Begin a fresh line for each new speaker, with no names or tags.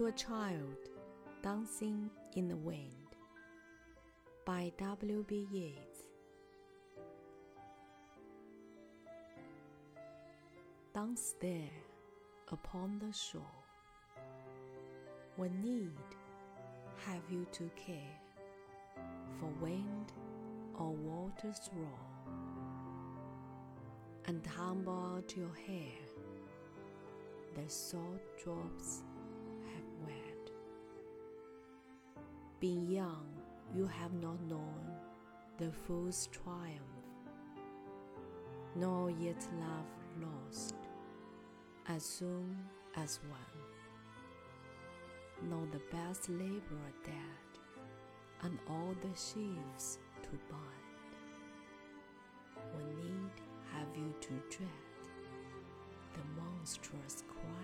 to a Child Dancing in the Wind by W. B. Yeats. Dance there upon the shore. What need have you to care for wind or water's roar? And tumble out your hair, the salt drops Being young, you have not known the fool's triumph, nor yet love lost as soon as won, nor the best laborer dead, and all the sheaves to bind. What need have you to dread the monstrous cry